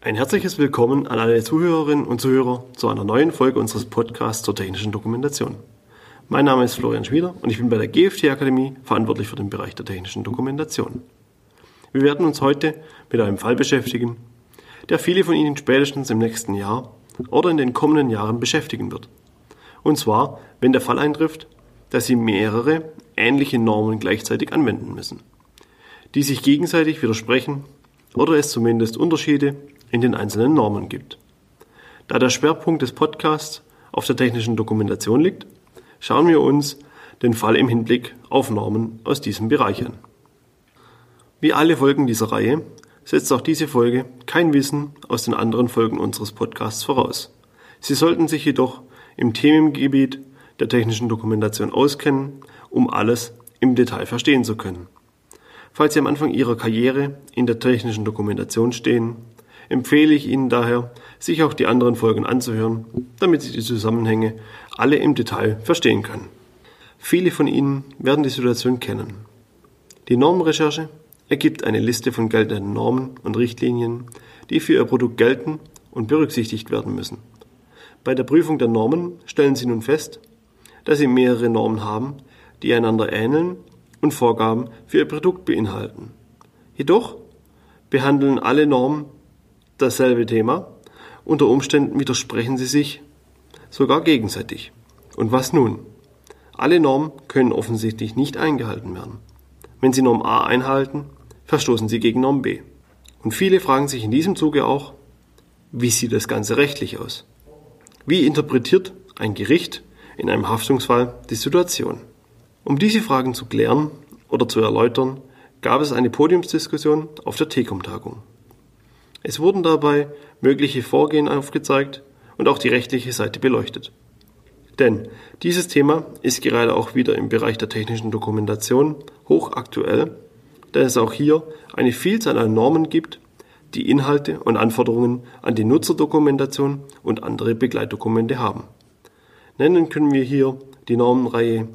Ein herzliches Willkommen an alle Zuhörerinnen und Zuhörer zu einer neuen Folge unseres Podcasts zur technischen Dokumentation. Mein Name ist Florian Schmieder und ich bin bei der GFT Akademie verantwortlich für den Bereich der technischen Dokumentation. Wir werden uns heute mit einem Fall beschäftigen, der viele von Ihnen spätestens im nächsten Jahr oder in den kommenden Jahren beschäftigen wird. Und zwar, wenn der Fall eintrifft, dass Sie mehrere ähnliche Normen gleichzeitig anwenden müssen, die sich gegenseitig widersprechen oder es zumindest Unterschiede in den einzelnen Normen gibt. Da der Schwerpunkt des Podcasts auf der technischen Dokumentation liegt, schauen wir uns den Fall im Hinblick auf Normen aus diesem Bereich an. Wie alle Folgen dieser Reihe setzt auch diese Folge kein Wissen aus den anderen Folgen unseres Podcasts voraus. Sie sollten sich jedoch im Themengebiet der technischen Dokumentation auskennen, um alles im Detail verstehen zu können. Falls Sie am Anfang Ihrer Karriere in der technischen Dokumentation stehen, empfehle ich Ihnen daher, sich auch die anderen Folgen anzuhören, damit Sie die Zusammenhänge alle im Detail verstehen können. Viele von Ihnen werden die Situation kennen. Die Normenrecherche ergibt eine Liste von geltenden Normen und Richtlinien, die für Ihr Produkt gelten und berücksichtigt werden müssen. Bei der Prüfung der Normen stellen Sie nun fest, dass Sie mehrere Normen haben, die einander ähneln und Vorgaben für Ihr Produkt beinhalten. Jedoch behandeln alle Normen dasselbe Thema, unter Umständen widersprechen sie sich sogar gegenseitig. Und was nun? Alle Normen können offensichtlich nicht eingehalten werden. Wenn Sie Norm A einhalten, verstoßen Sie gegen Norm B. Und viele fragen sich in diesem Zuge auch, wie sieht das Ganze rechtlich aus? Wie interpretiert ein Gericht in einem Haftungsfall die Situation? Um diese Fragen zu klären oder zu erläutern, gab es eine Podiumsdiskussion auf der TECOM-Tagung. Es wurden dabei mögliche Vorgehen aufgezeigt und auch die rechtliche Seite beleuchtet. Denn dieses Thema ist gerade auch wieder im Bereich der technischen Dokumentation hochaktuell, da es auch hier eine Vielzahl an Normen gibt, die Inhalte und Anforderungen an die Nutzerdokumentation und andere Begleitdokumente haben. Nennen können wir hier die Normenreihe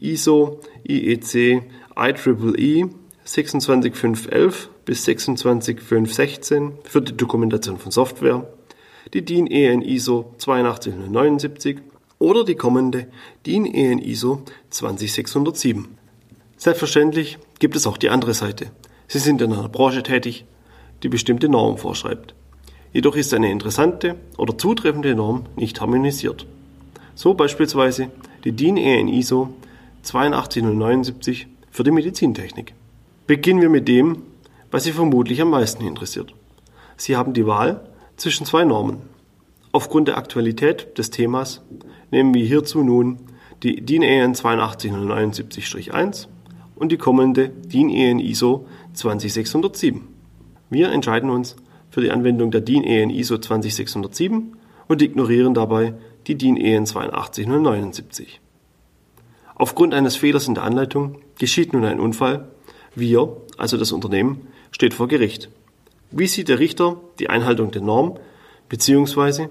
ISO, IEC, IEEE 26511 bis 26516 für die Dokumentation von Software, die DIN EN ISO 82079 oder die kommende DIN EN ISO 20607. Selbstverständlich gibt es auch die andere Seite. Sie sind in einer Branche tätig, die bestimmte Normen vorschreibt. Jedoch ist eine interessante oder zutreffende Norm nicht harmonisiert. So beispielsweise die DIN EN ISO 82079 für die Medizintechnik. Beginnen wir mit dem, was Sie vermutlich am meisten interessiert. Sie haben die Wahl zwischen zwei Normen. Aufgrund der Aktualität des Themas nehmen wir hierzu nun die DIN EN 82079-1 und die kommende DIN EN ISO 20607. Wir entscheiden uns für die Anwendung der DIN EN ISO 20607 und ignorieren dabei die DIN EN 82079. Aufgrund eines Fehlers in der Anleitung geschieht nun ein Unfall wir, also das Unternehmen, steht vor Gericht. Wie sieht der Richter die Einhaltung der Norm bzw.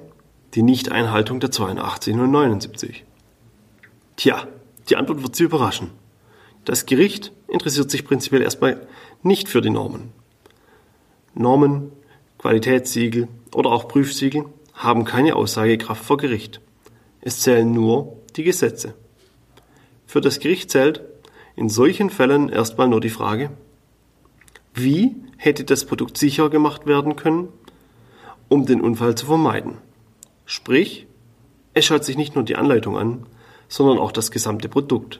die Nichteinhaltung der 82 und 79? Tja, die Antwort wird Sie überraschen. Das Gericht interessiert sich prinzipiell erstmal nicht für die Normen. Normen, Qualitätssiegel oder auch Prüfsiegel haben keine Aussagekraft vor Gericht. Es zählen nur die Gesetze. Für das Gericht zählt, in solchen Fällen erstmal nur die Frage, wie hätte das Produkt sicher gemacht werden können, um den Unfall zu vermeiden. Sprich, es schaut sich nicht nur die Anleitung an, sondern auch das gesamte Produkt.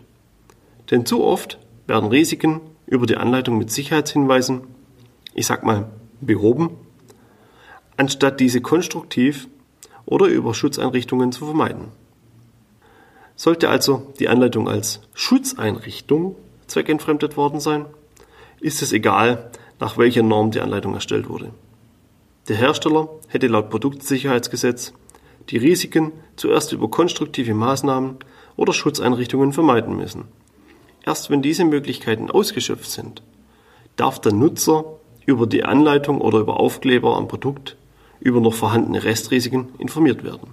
Denn zu oft werden Risiken über die Anleitung mit Sicherheitshinweisen, ich sag mal, behoben, anstatt diese konstruktiv oder über Schutzeinrichtungen zu vermeiden. Sollte also die Anleitung als Schutzeinrichtung zweckentfremdet worden sein, ist es egal, nach welcher Norm die Anleitung erstellt wurde. Der Hersteller hätte laut Produktsicherheitsgesetz die Risiken zuerst über konstruktive Maßnahmen oder Schutzeinrichtungen vermeiden müssen. Erst wenn diese Möglichkeiten ausgeschöpft sind, darf der Nutzer über die Anleitung oder über Aufkleber am Produkt über noch vorhandene Restrisiken informiert werden.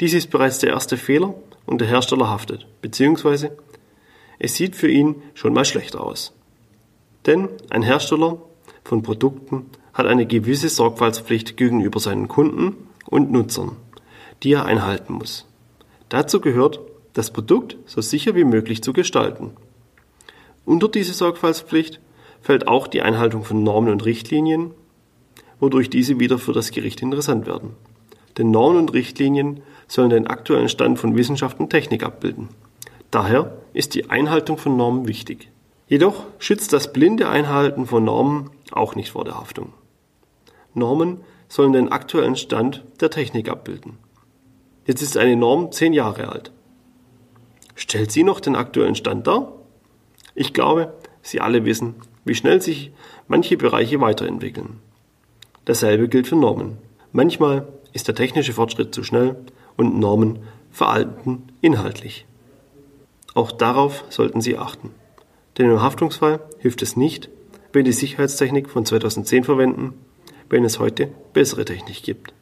Dies ist bereits der erste Fehler und der Hersteller haftet, beziehungsweise es sieht für ihn schon mal schlechter aus. Denn ein Hersteller von Produkten hat eine gewisse Sorgfaltspflicht gegenüber seinen Kunden und Nutzern, die er einhalten muss. Dazu gehört, das Produkt so sicher wie möglich zu gestalten. Unter diese Sorgfaltspflicht fällt auch die Einhaltung von Normen und Richtlinien, wodurch diese wieder für das Gericht interessant werden. Denn Normen und Richtlinien sollen den aktuellen Stand von Wissenschaft und Technik abbilden. Daher ist die Einhaltung von Normen wichtig. Jedoch schützt das blinde Einhalten von Normen auch nicht vor der Haftung. Normen sollen den aktuellen Stand der Technik abbilden. Jetzt ist eine Norm zehn Jahre alt. Stellt sie noch den aktuellen Stand dar? Ich glaube, Sie alle wissen, wie schnell sich manche Bereiche weiterentwickeln. Dasselbe gilt für Normen. Manchmal ist der technische Fortschritt zu schnell und Normen veralten inhaltlich. Auch darauf sollten Sie achten. Denn im Haftungsfall hilft es nicht, wenn die Sicherheitstechnik von 2010 verwenden, wenn es heute bessere Technik gibt.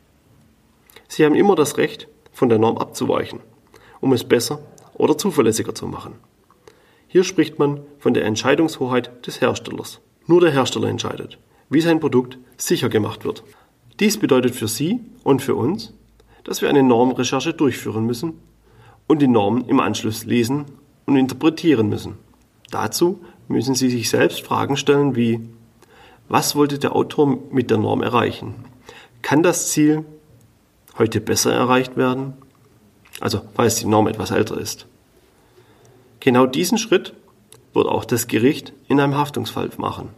Sie haben immer das Recht, von der Norm abzuweichen, um es besser oder zuverlässiger zu machen. Hier spricht man von der Entscheidungshoheit des Herstellers. Nur der Hersteller entscheidet, wie sein Produkt sicher gemacht wird. Dies bedeutet für Sie und für uns, dass wir eine Normrecherche durchführen müssen und die Normen im Anschluss lesen und interpretieren müssen. Dazu müssen Sie sich selbst Fragen stellen wie, was wollte der Autor mit der Norm erreichen? Kann das Ziel heute besser erreicht werden? Also, falls die Norm etwas älter ist. Genau diesen Schritt wird auch das Gericht in einem Haftungsfall machen.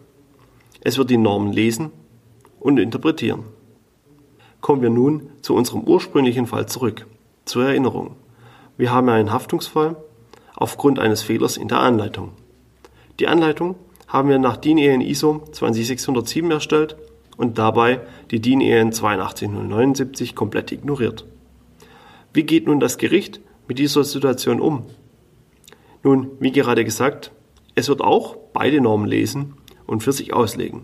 Es wird die Normen lesen und interpretieren. Kommen wir nun zu unserem ursprünglichen Fall zurück. Zur Erinnerung. Wir haben einen Haftungsfall aufgrund eines Fehlers in der Anleitung. Die Anleitung haben wir nach DIN EN ISO 20607 erstellt und dabei die DIN EN 82079 komplett ignoriert. Wie geht nun das Gericht mit dieser Situation um? Nun, wie gerade gesagt, es wird auch beide Normen lesen und für sich auslegen.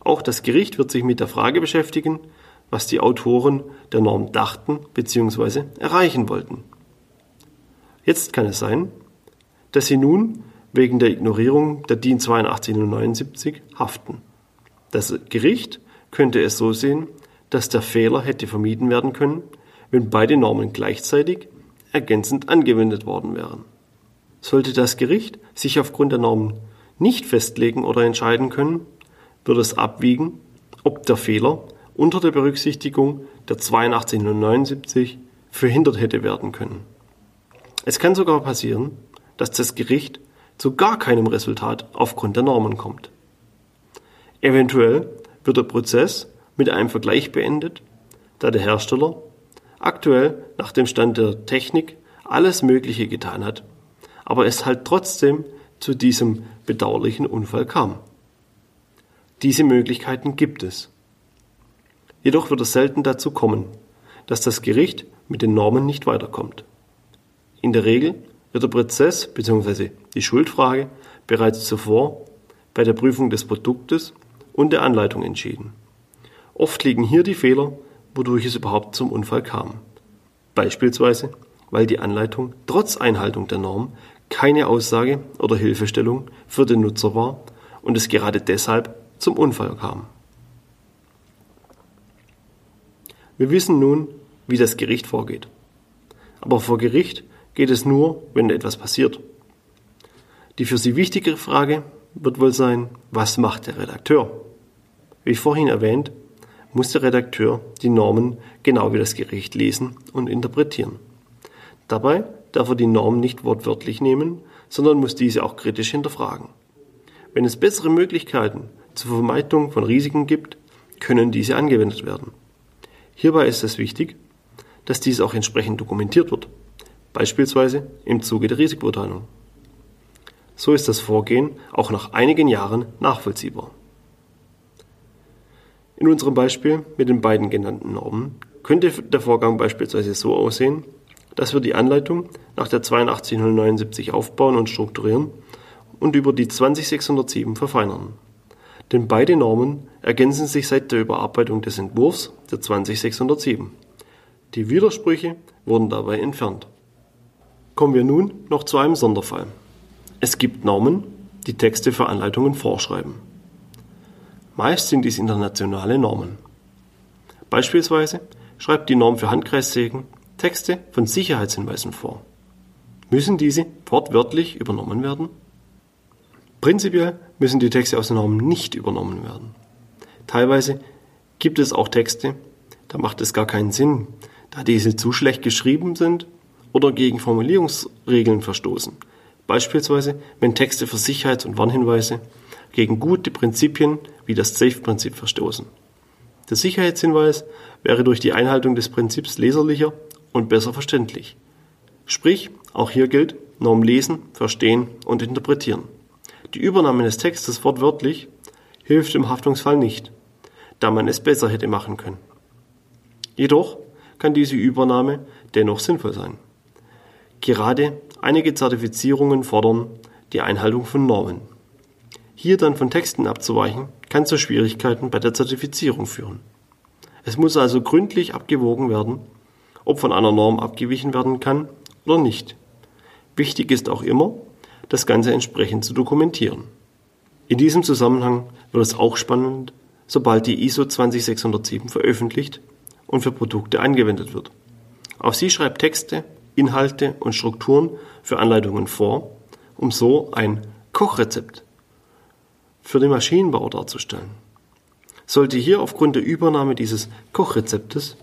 Auch das Gericht wird sich mit der Frage beschäftigen, was die Autoren der Norm dachten bzw. erreichen wollten. Jetzt kann es sein, dass sie nun wegen der Ignorierung der DIN 82079 haften. Das Gericht könnte es so sehen, dass der Fehler hätte vermieden werden können, wenn beide Normen gleichzeitig ergänzend angewendet worden wären. Sollte das Gericht sich aufgrund der Normen nicht festlegen oder entscheiden können, wird es abwiegen, ob der Fehler unter der Berücksichtigung der 8279 verhindert hätte werden können. Es kann sogar passieren, dass das Gericht zu gar keinem Resultat aufgrund der Normen kommt. Eventuell wird der Prozess mit einem Vergleich beendet, da der Hersteller aktuell nach dem Stand der Technik alles Mögliche getan hat, aber es halt trotzdem zu diesem bedauerlichen Unfall kam. Diese Möglichkeiten gibt es. Jedoch wird es selten dazu kommen, dass das Gericht mit den Normen nicht weiterkommt. In der Regel wird der Prozess bzw. die Schuldfrage bereits zuvor bei der Prüfung des Produktes und der Anleitung entschieden. Oft liegen hier die Fehler, wodurch es überhaupt zum Unfall kam. Beispielsweise, weil die Anleitung trotz Einhaltung der Norm keine Aussage oder Hilfestellung für den Nutzer war und es gerade deshalb zum Unfall kam. Wir wissen nun, wie das Gericht vorgeht. Aber vor Gericht geht es nur, wenn etwas passiert. Die für Sie wichtigere Frage wird wohl sein, was macht der Redakteur? Wie vorhin erwähnt, muss der Redakteur die Normen genau wie das Gericht lesen und interpretieren. Dabei darf er die Norm nicht wortwörtlich nehmen, sondern muss diese auch kritisch hinterfragen. Wenn es bessere Möglichkeiten zur Vermeidung von Risiken gibt, können diese angewendet werden. Hierbei ist es wichtig, dass dies auch entsprechend dokumentiert wird beispielsweise im Zuge der Risikobeurteilung. So ist das Vorgehen auch nach einigen Jahren nachvollziehbar. In unserem Beispiel mit den beiden genannten Normen könnte der Vorgang beispielsweise so aussehen, dass wir die Anleitung nach der 82079 aufbauen und strukturieren und über die 20607 verfeinern. Denn beide Normen ergänzen sich seit der Überarbeitung des Entwurfs der 20607. Die Widersprüche wurden dabei entfernt. Kommen wir nun noch zu einem Sonderfall. Es gibt Normen, die Texte für Anleitungen vorschreiben. Meist sind dies internationale Normen. Beispielsweise schreibt die Norm für Handkreissägen Texte von Sicherheitshinweisen vor. Müssen diese wortwörtlich übernommen werden? Prinzipiell müssen die Texte aus den Normen nicht übernommen werden. Teilweise gibt es auch Texte, da macht es gar keinen Sinn, da diese zu schlecht geschrieben sind oder gegen Formulierungsregeln verstoßen. Beispielsweise, wenn Texte für Sicherheits- und Warnhinweise gegen gute Prinzipien wie das Safe-Prinzip verstoßen. Der Sicherheitshinweis wäre durch die Einhaltung des Prinzips leserlicher und besser verständlich. Sprich, auch hier gilt Norm lesen, verstehen und interpretieren. Die Übernahme des Textes wortwörtlich hilft im Haftungsfall nicht, da man es besser hätte machen können. Jedoch kann diese Übernahme dennoch sinnvoll sein. Gerade einige Zertifizierungen fordern die Einhaltung von Normen. Hier dann von Texten abzuweichen, kann zu Schwierigkeiten bei der Zertifizierung führen. Es muss also gründlich abgewogen werden, ob von einer Norm abgewichen werden kann oder nicht. Wichtig ist auch immer, das Ganze entsprechend zu dokumentieren. In diesem Zusammenhang wird es auch spannend, sobald die ISO 20607 veröffentlicht und für Produkte angewendet wird. Auch sie schreibt Texte, Inhalte und Strukturen für Anleitungen vor, um so ein Kochrezept für den Maschinenbau darzustellen. Sollte hier aufgrund der Übernahme dieses Kochrezeptes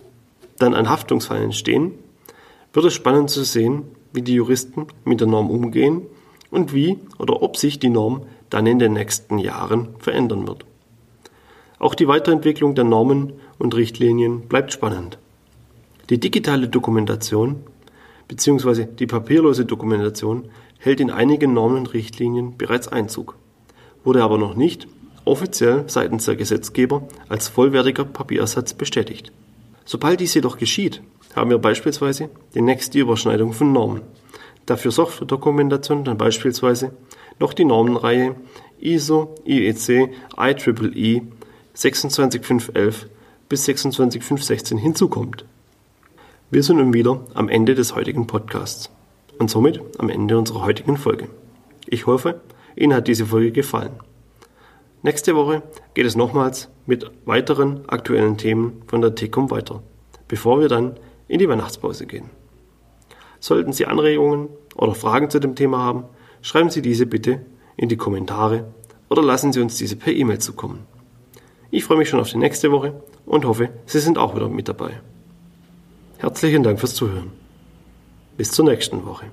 dann ein Haftungsfall entstehen, wird es spannend zu sehen, wie die Juristen mit der Norm umgehen und wie oder ob sich die Norm dann in den nächsten Jahren verändern wird. Auch die Weiterentwicklung der Normen und Richtlinien bleibt spannend. Die digitale Dokumentation bzw. die papierlose Dokumentation hält in einigen Normen und Richtlinien bereits Einzug, wurde aber noch nicht offiziell seitens der Gesetzgeber als vollwertiger Papierersatz bestätigt. Sobald dies jedoch geschieht, haben wir beispielsweise die nächste Überschneidung von Normen. Dafür Software-Dokumentation dann beispielsweise noch die Normenreihe ISO, IEC, IEEE 26511 bis 26516 hinzukommt. Wir sind nun wieder am Ende des heutigen Podcasts und somit am Ende unserer heutigen Folge. Ich hoffe, Ihnen hat diese Folge gefallen. Nächste Woche geht es nochmals mit weiteren aktuellen Themen von der TECOM weiter, bevor wir dann in die Weihnachtspause gehen. Sollten Sie Anregungen oder Fragen zu dem Thema haben, schreiben Sie diese bitte in die Kommentare oder lassen Sie uns diese per E-Mail zukommen. Ich freue mich schon auf die nächste Woche und hoffe, Sie sind auch wieder mit dabei. Herzlichen Dank fürs Zuhören. Bis zur nächsten Woche.